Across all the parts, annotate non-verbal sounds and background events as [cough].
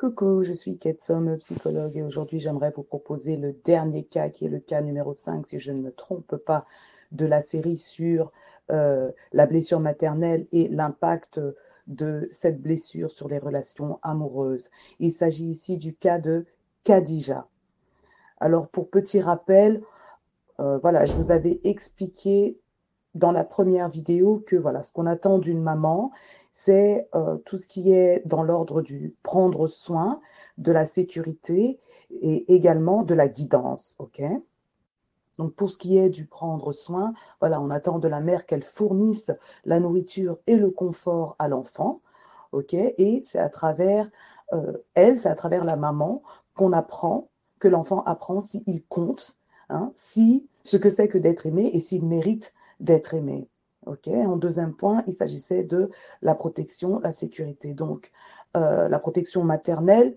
Coucou, je suis Ketsom, psychologue, et aujourd'hui j'aimerais vous proposer le dernier cas qui est le cas numéro 5, si je ne me trompe pas, de la série sur euh, la blessure maternelle et l'impact de cette blessure sur les relations amoureuses. Il s'agit ici du cas de Khadija. Alors pour petit rappel, euh, voilà, je vous avais expliqué dans la première vidéo que voilà, ce qu'on attend d'une maman, c'est euh, tout ce qui est dans l'ordre du prendre soin, de la sécurité et également de la guidance, ok? Donc pour ce qui est du prendre soin, voilà, on attend de la mère qu'elle fournisse la nourriture et le confort à l'enfant, ok? Et c'est à travers euh, elle, c'est à travers la maman qu'on apprend, que l'enfant apprend s'il compte, hein, si ce que c'est que d'être aimé et s'il mérite d'être aimé. En deuxième point, il s'agissait de la protection, la sécurité. Donc, euh, la protection maternelle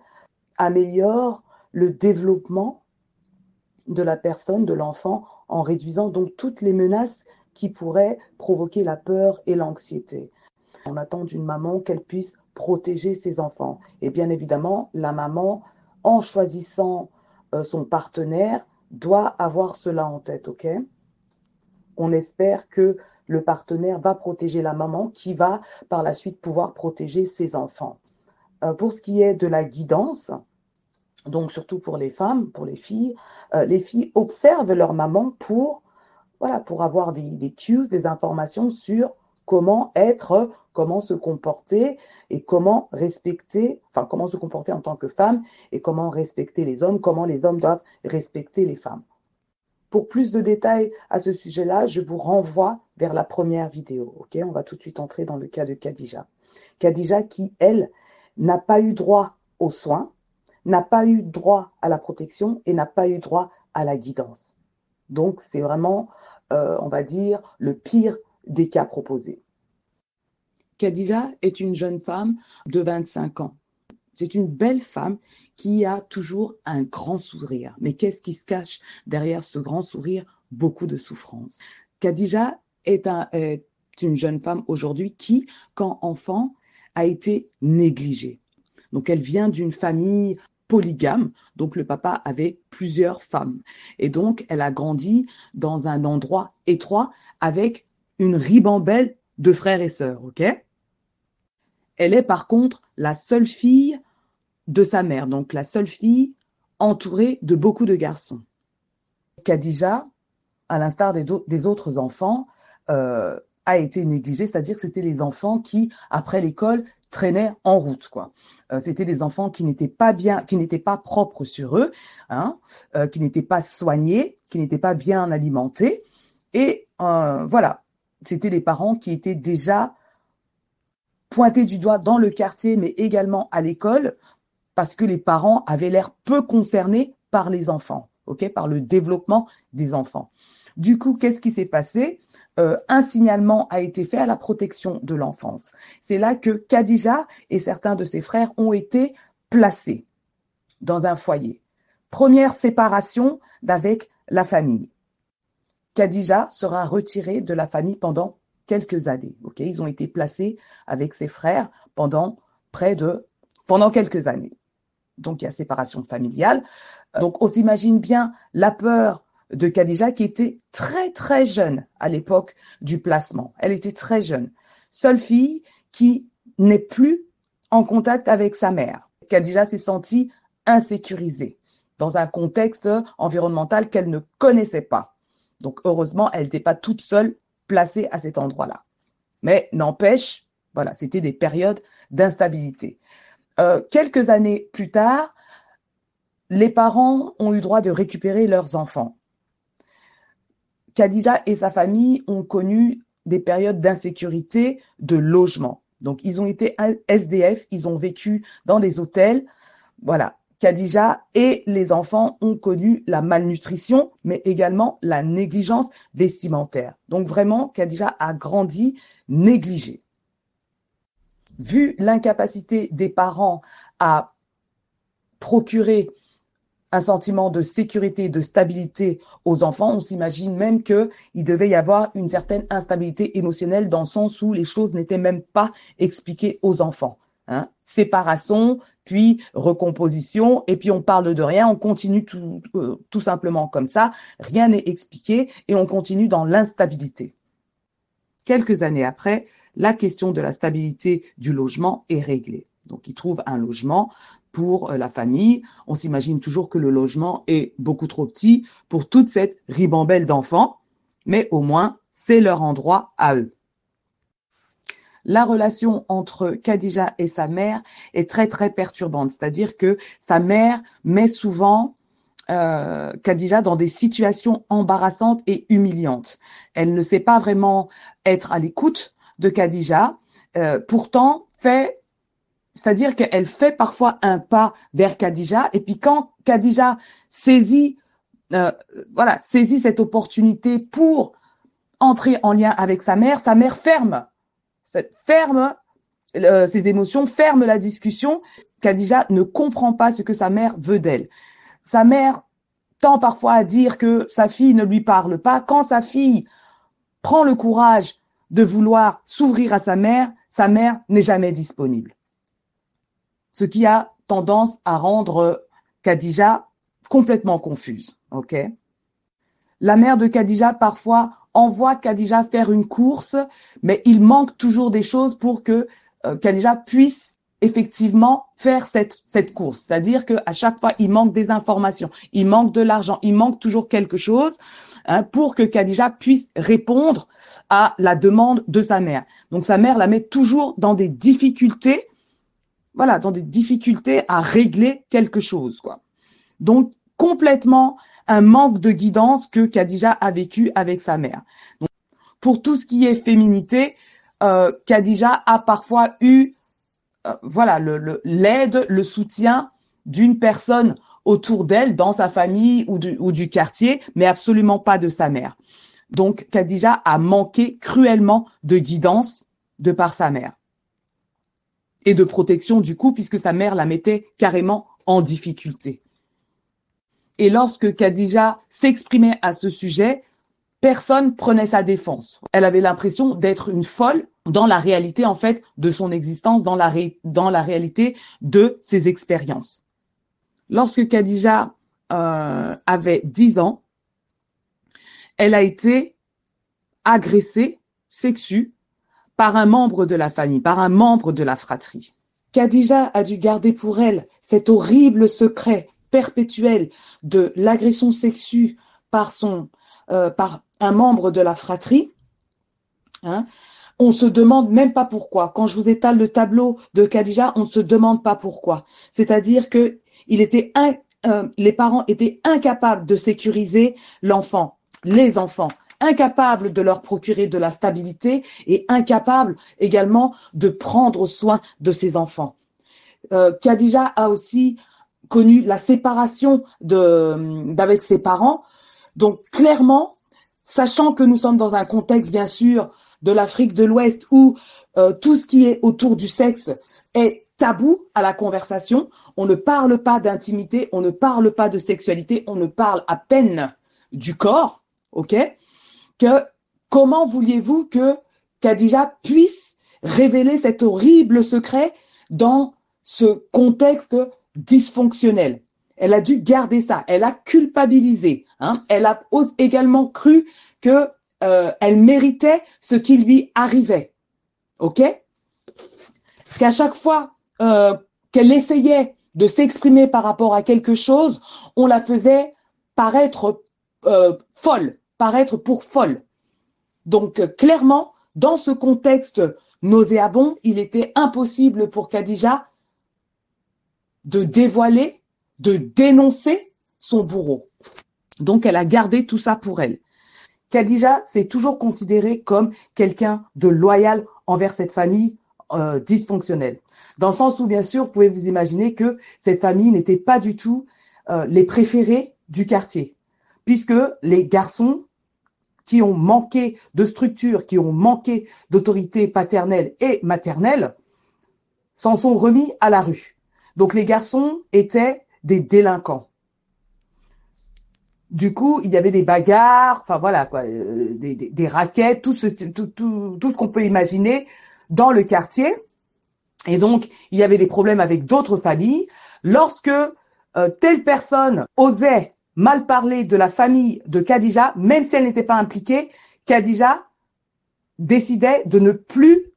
améliore le développement de la personne, de l'enfant, en réduisant donc toutes les menaces qui pourraient provoquer la peur et l'anxiété. On attend d'une maman qu'elle puisse protéger ses enfants. Et bien évidemment, la maman, en choisissant euh, son partenaire, doit avoir cela en tête, On espère que le partenaire va protéger la maman qui va par la suite pouvoir protéger ses enfants. Euh, pour ce qui est de la guidance, donc surtout pour les femmes, pour les filles, euh, les filles observent leur maman pour, avoir des, des cues, des informations sur comment être, comment se comporter et comment respecter, enfin comment se comporter en tant que femme et comment respecter les hommes, comment les hommes doivent respecter les femmes. Pour plus de détails à ce sujet-là, je vous renvoie vers la première vidéo. Ok, on va tout de suite entrer dans le cas de Khadija. Khadija qui, elle, n'a pas eu droit aux soins, n'a pas eu droit à la protection et n'a pas eu droit à la guidance. Donc c'est vraiment, euh, on va dire, le pire des cas proposés. Khadija est une jeune femme de 25 ans. C'est une belle femme qui a toujours un grand sourire. Mais qu'est-ce qui se cache derrière ce grand sourire? Beaucoup de souffrance. Khadija est, est une jeune femme aujourd'hui qui, quand enfant, a été négligée. Donc elle vient d'une famille polygame, donc le papa avait plusieurs femmes. Et donc elle a grandi dans un endroit étroit avec une ribambelle de frères et sœurs, ok? Elle est par contre la seule fille de sa mère, donc la seule fille entourée de beaucoup de garçons. Khadija, à l'instar des, autres enfants, euh, a été négligée, c'est-à-dire que c'était les enfants qui, après l'école, traînaient en route. quoi. Euh, c'était des enfants qui n'étaient pas bien, qui n'étaient pas propres sur eux, hein, euh, qui n'étaient pas soignés, qui n'étaient pas bien alimentés. Et voilà, c'était les parents qui étaient déjà pointés du doigt dans le quartier, mais également à l'école, parce que les parents avaient l'air peu concernés par les enfants, par le développement des enfants. Du coup, qu'est-ce qui s'est passé? Euh, Un signalement a été fait à la protection de l'enfance. C'est là que Khadija et certains de ses frères ont été placés dans un foyer. Première séparation d'avec la famille. Khadija sera retirée de la famille pendant quelques années. Ok, ils ont été placés avec ses frères pendant près de pendant quelques années donc il y a séparation familiale. Donc on s'imagine bien la peur de Khadija qui était très très jeune à l'époque du placement. Elle était très jeune. Seule fille qui n'est plus en contact avec sa mère. Khadija s'est sentie insécurisée dans un contexte environnemental qu'elle ne connaissait pas. Donc heureusement, elle n'était pas toute seule placée à cet endroit-là. Mais n'empêche, voilà, c'était des périodes d'instabilité. Euh, quelques années plus tard, les parents ont eu droit de récupérer leurs enfants. Khadija et sa famille ont connu des périodes d'insécurité de logement. Donc, ils ont été SDF, ils ont vécu dans des hôtels. Voilà. Khadija et les enfants ont connu la malnutrition, mais également la négligence vestimentaire. Donc, vraiment, Khadija a grandi négligée vu l'incapacité des parents à procurer un sentiment de sécurité, de stabilité aux enfants, on s'imagine même qu'il devait y avoir une certaine instabilité émotionnelle dans le sens où les choses n'étaient même pas expliquées aux enfants. Hein. Séparation, puis recomposition, et puis on parle de rien, on continue tout, euh, tout simplement comme ça, rien n'est expliqué, et on continue dans l'instabilité. Quelques années après, la question de la stabilité du logement est réglée. Donc, ils trouvent un logement pour euh, la famille. On s'imagine toujours que le logement est beaucoup trop petit pour toute cette ribambelle d'enfants, mais au moins, c'est leur endroit à eux. La relation entre Khadija et sa mère est très très perturbante, c'est-à-dire que sa mère met souvent euh, dans des situations embarrassantes et humiliantes. Elle ne sait pas vraiment être à l'écoute de Khadija, euh, pourtant fait c'est-à-dire qu'elle fait parfois un pas vers Khadija, et puis quand Khadija saisit, euh, voilà, saisit cette opportunité pour entrer en lien avec sa mère, sa mère ferme, ferme euh, ses émotions, ferme la discussion. Khadija ne comprend pas ce que sa mère veut d'elle. Sa mère tend parfois à dire que sa fille ne lui parle pas. Quand sa fille prend le courage de vouloir s'ouvrir à sa mère, sa mère n'est jamais disponible ce qui a tendance à rendre Khadija complètement confuse. Ok? La mère de Khadija parfois envoie Khadija faire une course, mais il manque toujours des choses pour que euh, puisse effectivement faire cette, cette course. C'est-à-dire qu'à chaque fois, il manque des informations, il manque de l'argent, il manque toujours quelque chose hein, pour que Khadija puisse répondre à la demande de sa mère. Donc sa mère la met toujours dans des difficultés voilà, dans des difficultés à régler quelque chose, quoi. Donc, complètement un manque de guidance que Khadija a vécu avec sa mère. Pour tout ce qui est féminité, euh, Khadija a parfois eu, euh, voilà, l'aide, le, soutien d'une personne autour d'elle, dans sa famille ou du, ou du quartier, mais absolument pas de sa mère. Donc, Khadija a manqué cruellement de guidance de par sa mère et de protection du coup, puisque sa mère la mettait carrément en difficulté. Et lorsque Khadija s'exprimait à ce sujet, personne prenait sa défense. Elle avait l'impression d'être une folle dans la réalité, en fait, de son existence, dans la, réalité de ses expériences. Lorsque Khadija euh, avait 10 ans, elle a été agressée, sexue, par un membre de la famille, par un membre de la fratrie. Khadija a dû garder pour elle cet horrible secret perpétuel de l'agression sexuelle par son euh, par un membre de la fratrie. Hein. On se demande même pas pourquoi. Quand je vous étale le tableau de Khadija, on ne se demande pas pourquoi. C'est-à-dire que il était euh, les parents étaient incapables de sécuriser l'enfant, les enfants incapable de leur procurer de la stabilité et incapable également de prendre soin de ses enfants. Euh, Khadija a aussi connu la séparation de d'avec ses parents. Donc clairement, sachant que nous sommes dans un contexte bien sûr de l'Afrique de l'Ouest où euh, tout ce qui est autour du sexe est tabou à la conversation, on ne parle pas d'intimité, on ne parle pas de sexualité, on ne parle à peine du corps, ok? Que comment vouliez-vous que Khadija puisse révéler cet horrible secret dans ce contexte dysfonctionnel. Elle a dû garder ça. Elle a culpabilisé. Hein. Elle a également cru que euh, elle méritait ce qui lui arrivait. Ok? Qu'à chaque fois euh, qu'elle essayait de s'exprimer par rapport à quelque chose, on la faisait paraître euh, folle, paraître pour folle. Donc clairement, dans ce contexte nauséabond, il était impossible pour Khadija de dévoiler, de dénoncer son bourreau. Donc elle a gardé tout ça pour elle. Khadija s'est toujours considérée comme quelqu'un de loyal envers cette famille euh, dysfonctionnelle. Dans le sens où, bien sûr, vous pouvez vous imaginer que cette famille n'était pas du tout euh, les préférés du quartier puisque les garçons qui ont manqué de structure, qui ont manqué d'autorité paternelle et maternelle, s'en sont remis à la rue. Donc les garçons étaient des délinquants. Du coup, il y avait des bagarres, euh, des, raquettes, tout ce, tout, tout, tout ce qu'on peut imaginer dans le quartier. Et donc, il y avait des problèmes avec d'autres familles. Lorsque euh, telle personne osait mal parler de la famille de Khadija, même si elle n'était pas impliquée, Khadija décidait de ne plus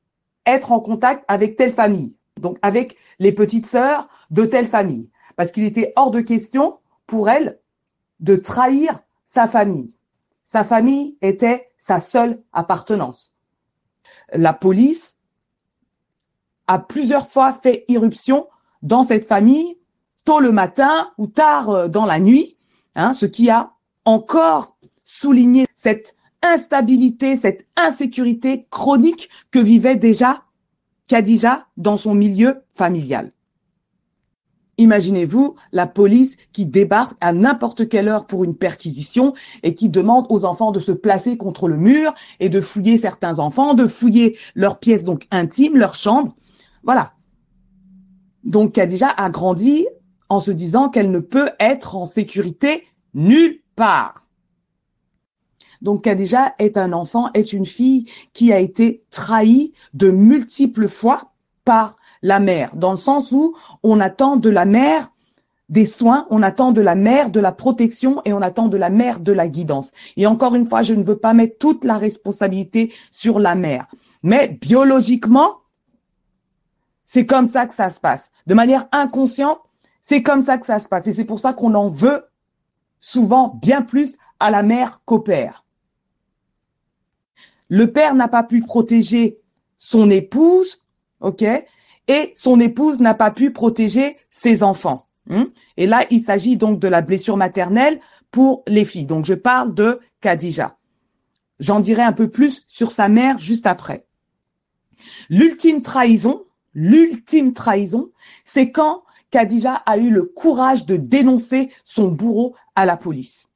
être en contact avec telle famille, donc avec les petites sœurs de telle famille, parce qu'il était hors de question pour elle de trahir sa famille. Sa famille était sa seule appartenance. La police a plusieurs fois fait irruption dans cette famille, tôt le matin ou tard euh, dans la nuit, hein, ce qui a encore souligné cette instabilité, cette insécurité chronique que vivait déjà Khadija dans son milieu familial. Imaginez-vous la police qui débarque à n'importe quelle heure pour une perquisition et qui demande aux enfants de se placer contre le mur et de fouiller certains enfants, de fouiller leurs pièces donc intimes, leurs chambres. Voilà. Donc Khadija a grandi en se disant qu'elle ne peut être en sécurité nulle part. Donc Khadija est un enfant, est une fille qui a été trahie de multiples fois par la mère, dans le sens où on attend de la mère des soins, on attend de la mère de la protection et on attend de la mère de la guidance. Et encore une fois, je ne veux pas mettre toute la responsabilité sur la mère. Mais biologiquement, c'est comme ça que ça se passe. De manière inconsciente, c'est comme ça que ça se passe. Et c'est pour ça qu'on en veut souvent bien plus à la mère qu'au père. Le père n'a pas pu protéger son épouse, ok, et son épouse n'a pas pu protéger ses enfants. Hein. Et là, il s'agit donc de la blessure maternelle pour les filles. Donc, je parle de Khadija. J'en dirai un peu plus sur sa mère juste après. L'ultime trahison, l'ultime trahison, c'est quand Khadija a eu le courage de dénoncer son bourreau à la police.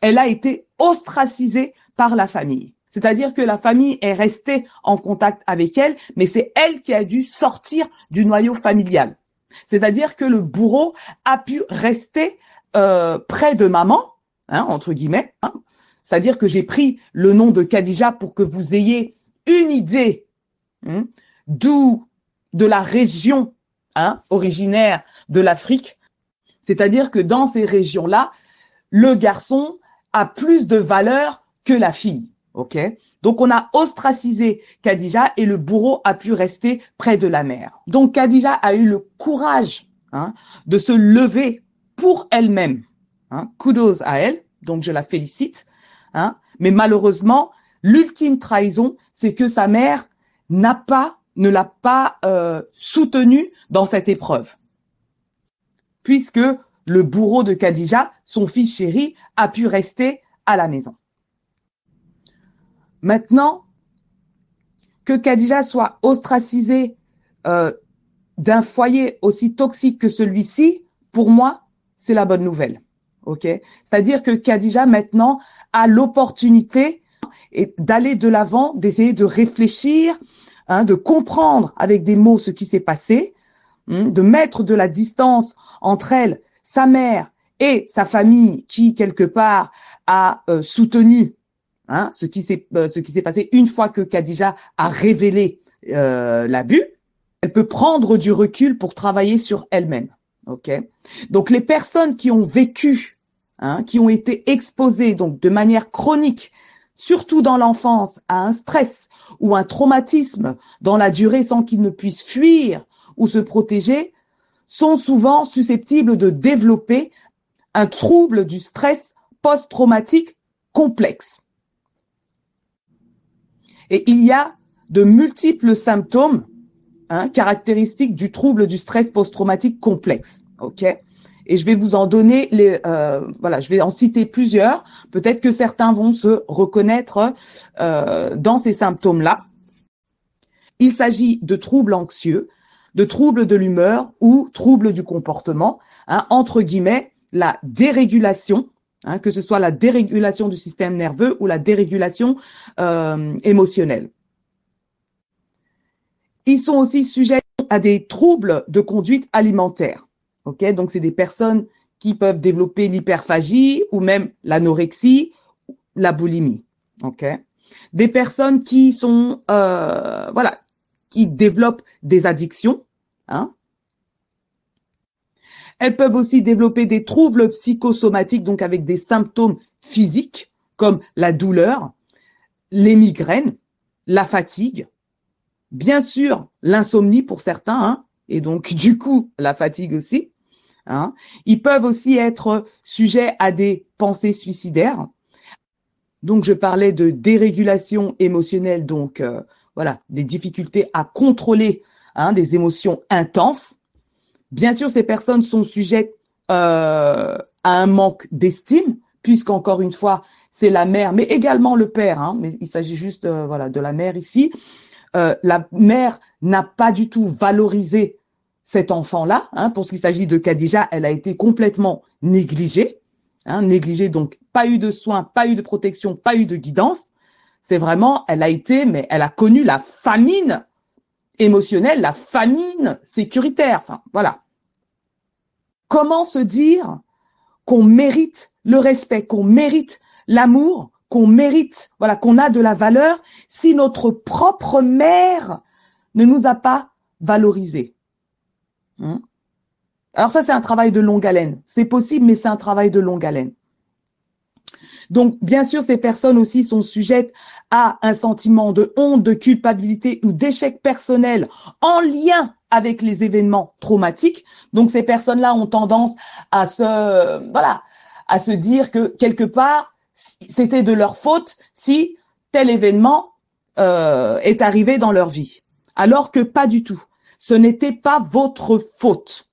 Elle a été ostracisée par la famille. C'est-à-dire que la famille est restée en contact avec elle, mais c'est elle qui a dû sortir du noyau familial. C'est-à-dire que le bourreau a pu rester euh, près de maman, hein, entre guillemets. Hein. C'est-à-dire que j'ai pris le nom de Khadija pour que vous ayez une idée hein, d'où de la région originaire de l'Afrique. C'est-à-dire que dans ces régions-là, le garçon a plus de valeur que la fille. Donc on a ostracisé Khadija et le bourreau a pu rester près de la mère. Donc Khadija a eu le courage hein, de se lever pour elle-même. Hein. Kudos à elle, donc je la félicite. Hein. Mais malheureusement, l'ultime trahison, c'est que sa mère n'a pas, ne l'a pas euh, soutenue dans cette épreuve. Puisque le bourreau de Khadija, son fils chéri, a pu rester à la maison. Maintenant, que Khadija soit ostracisée euh, d'un foyer aussi toxique que celui-ci, pour moi, c'est la bonne nouvelle. C'est-à-dire que Khadija maintenant a l'opportunité d'aller de l'avant, d'essayer de réfléchir, hein, de comprendre avec des mots ce qui s'est passé, hein, de mettre de la distance entre elle, sa mère et sa famille qui quelque part a euh, soutenu Hein, ce qui s'est euh, ce qui s'est passé une fois que Khadija a révélé euh, l'abus, elle peut prendre du recul pour travailler sur elle-même. Ok? Donc les personnes qui ont vécu, hein, qui ont été exposées donc de manière chronique, surtout dans l'enfance, à un stress ou un traumatisme dans la durée sans qu'ils ne puissent fuir ou se protéger, sont souvent susceptibles de développer un trouble du stress post-traumatique complexe. Et il y a de multiples symptômes hein, caractéristiques du trouble du stress post-traumatique complexe. Ok? Et je vais vous en donner les euh, voilà, je vais en citer plusieurs. Peut-être que certains vont se reconnaître euh, dans ces symptômes-là. Il s'agit de troubles anxieux, de troubles de l'humeur ou troubles du comportement, hein, entre guillemets, la dérégulation Hein, que ce soit la dérégulation du système nerveux ou la dérégulation euh, émotionnelle. Ils sont aussi sujets à des troubles de conduite alimentaire. Ok, donc c'est des personnes qui peuvent développer l'hyperphagie ou même l'anorexie, la boulimie. Ok, des personnes qui sont euh, voilà, qui développent des addictions. Hein elles peuvent aussi développer des troubles psychosomatiques, donc avec des symptômes physiques, comme la douleur, les migraines, la fatigue, bien sûr l'insomnie pour certains, hein, et donc [laughs] du coup la fatigue aussi. Hein. Ils peuvent aussi être sujets à des pensées suicidaires. Donc je parlais de dérégulation émotionnelle, donc euh, voilà, des difficultés à contrôler hein, des émotions intenses. Bien sûr, ces personnes sont sujettes euh, à un manque d'estime, puisqu'encore une fois, c'est la mère, mais également le père. Hein, mais il s'agit juste euh, voilà de la mère ici. Euh, la mère n'a pas du tout valorisé cet enfant-là. Hein, pour ce qu'il s'agit de Khadija, elle a été complètement négligée. Hein, négligée, donc pas eu de soins, pas eu de protection, pas eu de guidance. C'est vraiment, elle a été, mais elle a connu la famine émotionnelle, la famine sécuritaire. Enfin, voilà. Comment se dire qu'on mérite le respect, qu'on mérite l'amour, qu'on mérite, voilà, qu'on a de la valeur si notre propre mère ne nous a pas valorisés? Hein? Alors ça, c'est un travail de longue haleine. C'est possible, mais c'est un travail de longue haleine. Donc, bien sûr, ces personnes aussi sont sujettes à un sentiment de honte, de culpabilité ou d'échec personnel en lien avec les événements traumatiques. Donc, ces personnes-là ont tendance à se, voilà, à se dire que quelque part, c'était de leur faute si tel événement euh, est arrivé dans leur vie. Alors que pas du tout. Ce n'était pas votre faute.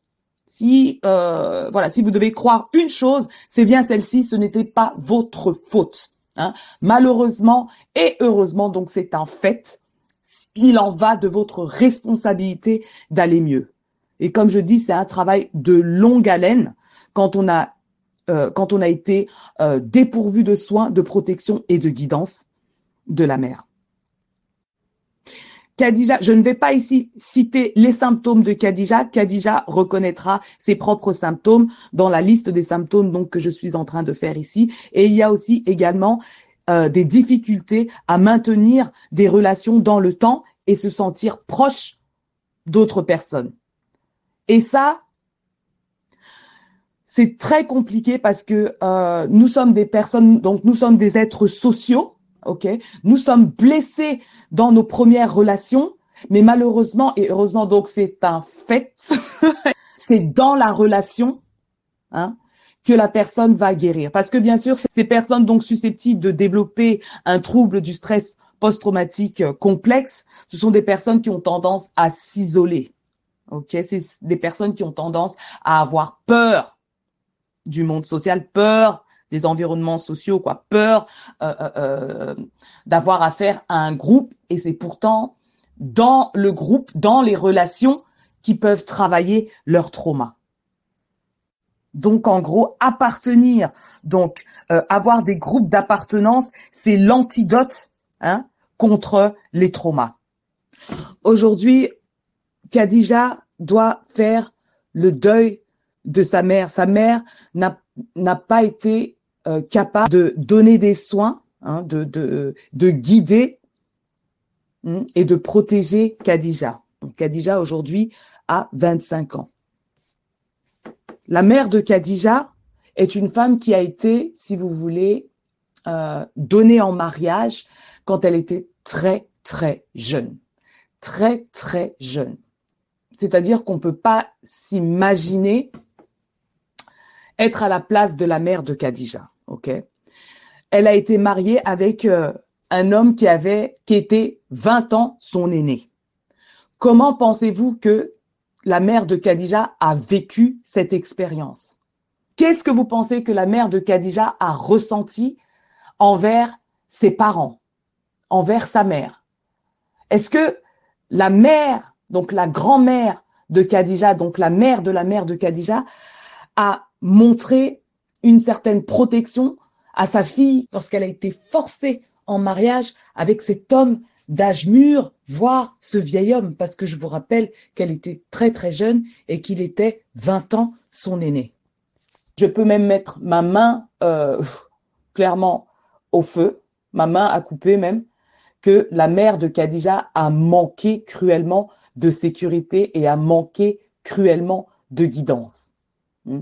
Si euh, voilà, si vous devez croire une chose, c'est bien celle-ci. Ce n'était pas votre faute. Hein. Malheureusement et heureusement, donc c'est un fait. Il en va de votre responsabilité d'aller mieux. Et comme je dis, c'est un travail de longue haleine quand on a euh, quand on a été euh, dépourvu de soins, de protection et de guidance de la mère. Je ne vais pas ici citer les symptômes de Khadija. Khadija reconnaîtra ses propres symptômes dans la liste des symptômes donc que je suis en train de faire ici. Et il y a aussi également euh, des difficultés à maintenir des relations dans le temps et se sentir proche d'autres personnes. Et ça, c'est très compliqué parce que euh, nous sommes des personnes, donc nous sommes des êtres sociaux, ok? Nous sommes blessés dans nos premières relations, mais malheureusement et heureusement, donc c'est un fait, [laughs] c'est dans la relation, hein, que la personne va guérir. Parce que bien sûr, ces personnes donc susceptibles de développer un trouble du stress post-traumatique euh, complexe, ce sont des personnes qui ont tendance à s'isoler. Ok, c'est des personnes qui ont tendance à avoir peur du monde social, peur des environnements sociaux, quoi, peur euh, euh, euh, d'avoir affaire à un groupe. Et c'est pourtant dans le groupe, dans les relations, qui peuvent travailler leur trauma. Donc en gros, appartenir, donc avoir des groupes d'appartenance, c'est l'antidote hein, contre les traumas. Aujourd'hui, Khadija doit faire le deuil de sa mère. Sa mère n'a pas été euh, capable de donner des soins, hein, de, de, de, guider hein, et de protéger Khadija. Khadija aujourd'hui a 25 ans. La mère de Khadija est une femme qui a été, si vous voulez, euh, donnée en mariage quand elle était très très jeune, très très jeune. C'est-à-dire qu'on peut pas s'imaginer être à la place de la mère de Khadija. Elle a été mariée avec euh, un homme qui avait, qui était 20 ans son aîné. Comment pensez-vous que la mère de Khadija a vécu cette expérience? Qu'est-ce que vous pensez que la mère de Khadija a ressenti envers ses parents, envers sa mère? Est-ce que la mère, donc la grand-mère de Khadija, donc la mère de la mère de Khadija, a montré une certaine protection à sa fille lorsqu'elle a été forcée en mariage avec cet homme d'âge mûr, voire ce vieil homme, parce que je vous rappelle qu'elle était très très jeune et qu'il était 20 ans son aîné. Je peux même mettre ma main euh, [laughs] clairement au feu, ma main à couper même, que la mère de Khadija a manqué cruellement de sécurité et a manqué cruellement de guidance. Hmm.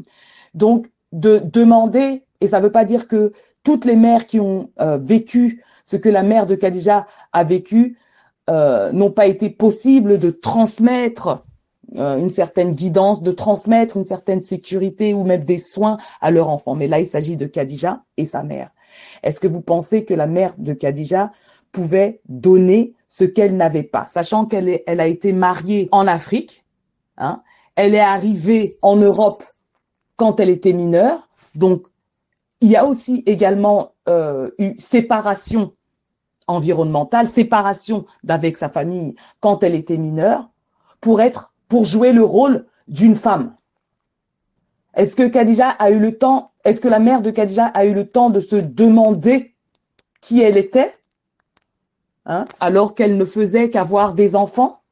Donc, de demander, et ça ne veut pas dire que toutes les mères qui ont euh, vécu ce que la mère de Khadija a vécu euh, n'ont pas été possibles de transmettre euh, une certaine guidance, de transmettre une certaine sécurité ou même des soins à leur enfant. Mais là, il s'agit de Khadija et sa mère. Est-ce que vous pensez que la mère de Khadija pouvait donner ce qu'elle n'avait pas, sachant qu'elle elle a été mariée en Afrique, hein, elle est arrivée en Europe quand elle était mineure, donc il y a aussi également euh, une séparation environnementale, séparation d'avec sa famille quand elle était mineure, pour être, pour jouer le rôle d'une femme. Est-ce que Khadija a eu le temps, est-ce que la mère de Khadija a eu le temps de se demander qui elle était, hein, alors qu'elle ne faisait qu'avoir des enfants?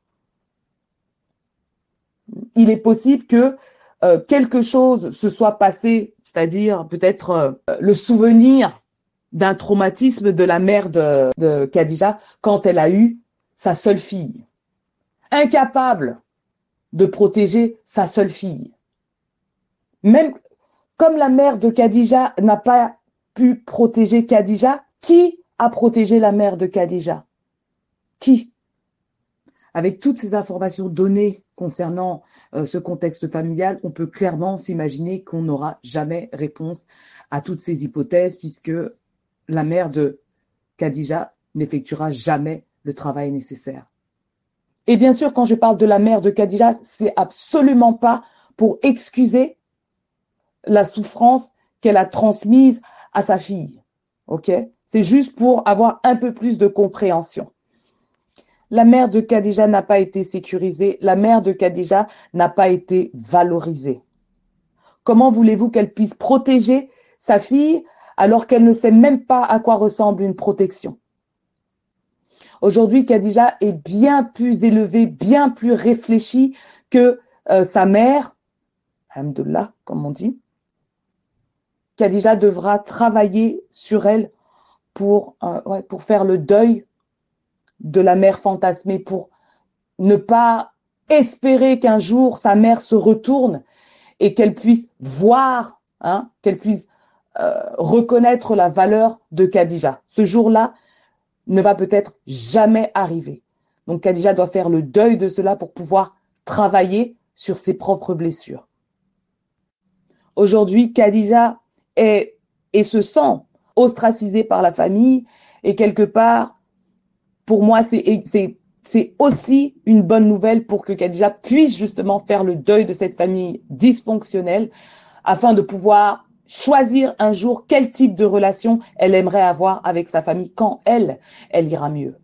Il est possible que euh, quelque chose se soit passé, c'est-à-dire peut-être euh, le souvenir d'un traumatisme de la mère de, de quand elle a eu sa seule fille. Incapable de protéger sa seule fille. Même comme la mère de Khadija n'a pas pu protéger Khadija, qui a protégé la mère de Khadija? Qui? Avec toutes ces informations données concernant euh, ce contexte familial, on peut clairement s'imaginer qu'on n'aura jamais réponse à toutes ces hypothèses puisque la mère de Khadija n'effectuera jamais le travail nécessaire. Et bien sûr, quand je parle de la mère de Khadija, c'est absolument pas pour excuser la souffrance qu'elle a transmise à sa fille. C'est juste pour avoir un peu plus de compréhension. La mère de Khadija n'a pas été sécurisée, la mère de Khadija n'a pas été valorisée. Comment voulez-vous qu'elle puisse protéger sa fille alors qu'elle ne sait même pas à quoi ressemble une protection? Aujourd'hui, Khadija est bien plus élevée, bien plus réfléchie que euh, sa mère, Alhamdulillah, comme on dit. Khadija devra travailler sur elle pour, euh, pour faire le deuil de la mère fantasmée, pour ne pas espérer qu'un jour sa mère se retourne et qu'elle puisse voir, hein, qu'elle puisse euh, reconnaître la valeur de Khadija. Ce jour-là ne va peut-être jamais arriver. Donc Khadija doit faire le deuil de cela pour pouvoir travailler sur ses propres blessures. Aujourd'hui, Khadija et se sent ostracisé par la famille et quelque part, pour moi, c'est aussi une bonne nouvelle pour que Khadija puisse justement faire le deuil de cette famille dysfonctionnelle afin de pouvoir choisir un jour quel type de relation elle aimerait avoir avec sa famille quand elle, elle ira mieux.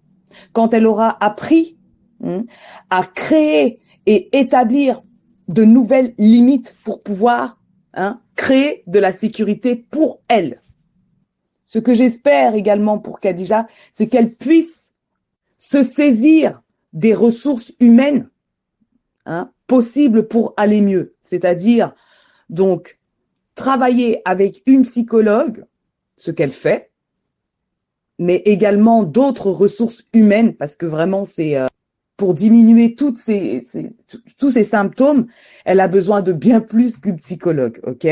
Quand elle aura appris hein, à créer et établir de nouvelles limites pour pouvoir hein, créer de la sécurité pour elle. Ce que j'espère également pour Khadija, c'est qu'elle puisse se saisir des ressources humaines hein, possibles pour aller mieux. C'est-à-dire, donc, travailler avec une psychologue, ce qu'elle fait, mais également d'autres ressources humaines, parce que vraiment, c'est euh, pour diminuer toutes ces, tous ces symptômes, elle a besoin de bien plus qu'une psychologue, ok?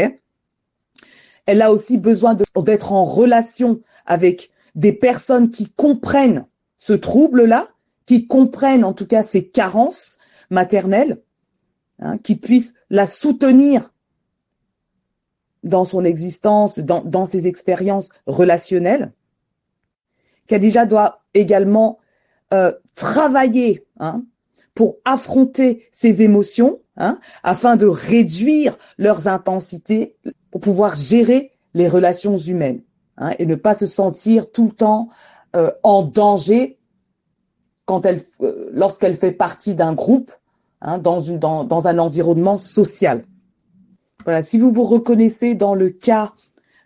Elle a aussi besoin d'être en relation avec des personnes qui comprennent ce trouble-là, qui comprennent en tout cas ses carences maternelles, hein, qui puissent la soutenir dans son existence, dans, dans ses expériences relationnelles. Khadija doit également euh, travailler hein, pour affronter ses émotions, hein, afin de réduire leurs intensités, pour pouvoir gérer les relations humaines et ne pas se sentir tout le temps euh, en danger quand elle, euh, lorsqu'elle fait partie d'un groupe, hein, dans, une, dans, dans un environnement social. Voilà, si vous vous reconnaissez dans le cas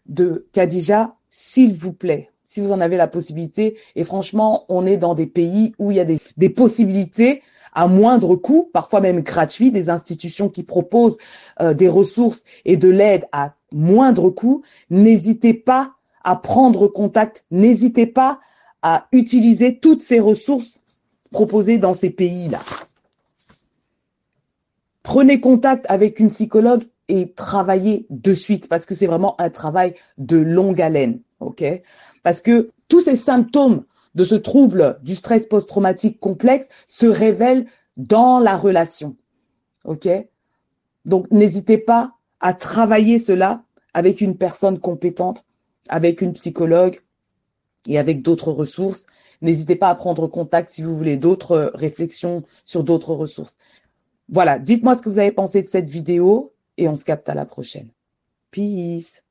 de Khadija, s'il vous plaît, si vous en avez la possibilité. Et franchement, on est dans des pays où il y a des, possibilités à moindre coût, parfois même gratuit, des institutions qui proposent euh, des ressources et de l'aide à moindre coût. N'hésitez pas à prendre contact, n'hésitez pas à utiliser toutes ces ressources proposées dans ces pays-là. Prenez contact avec une psychologue et travaillez de suite parce que c'est vraiment un travail de longue haleine, Parce que tous ces symptômes de ce trouble du stress post-traumatique complexe se révèlent dans la relation, Donc n'hésitez pas à travailler cela avec une personne compétente, avec une psychologue et avec d'autres ressources. N'hésitez pas à prendre contact si vous voulez d'autres réflexions sur d'autres ressources. Voilà, dites-moi ce que vous avez pensé de cette vidéo et on se capte à la prochaine. Peace.